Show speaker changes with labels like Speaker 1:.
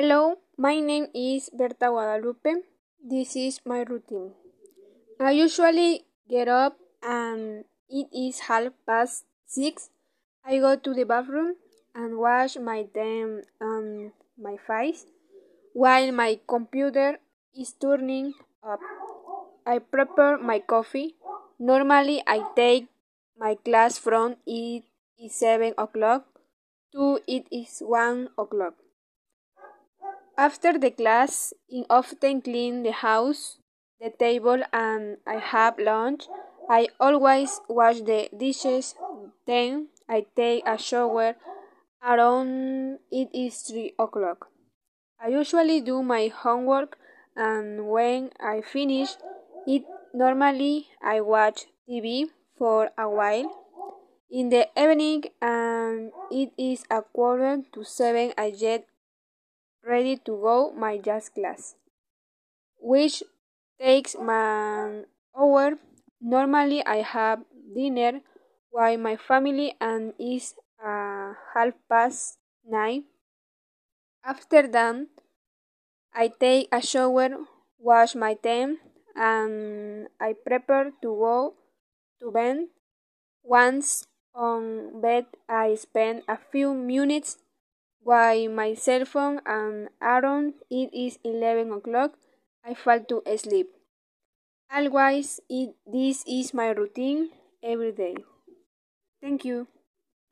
Speaker 1: Hello, my name is Berta Guadalupe. This is my routine. I usually get up and it is half past six. I go to the bathroom and wash my damn and my face while my computer is turning up. I prepare my coffee. Normally, I take my class from it is seven o'clock to it is one o'clock. After the class, I often clean the house, the table, and I have lunch. I always wash the dishes. Then I take a shower around it is three o'clock. I usually do my homework, and when I finish it, normally I watch TV for a while. In the evening, and it is a quarter to seven, I get ready to go my jazz class, which takes an hour. Normally, I have dinner with my family and it's uh, half past nine. After that, I take a shower, wash my teeth, and I prepare to go to bed. Once on bed, I spend a few minutes by my cell phone and around it is 11 o'clock I fall to sleep. Otherwise, it, this is my routine every day. Thank you.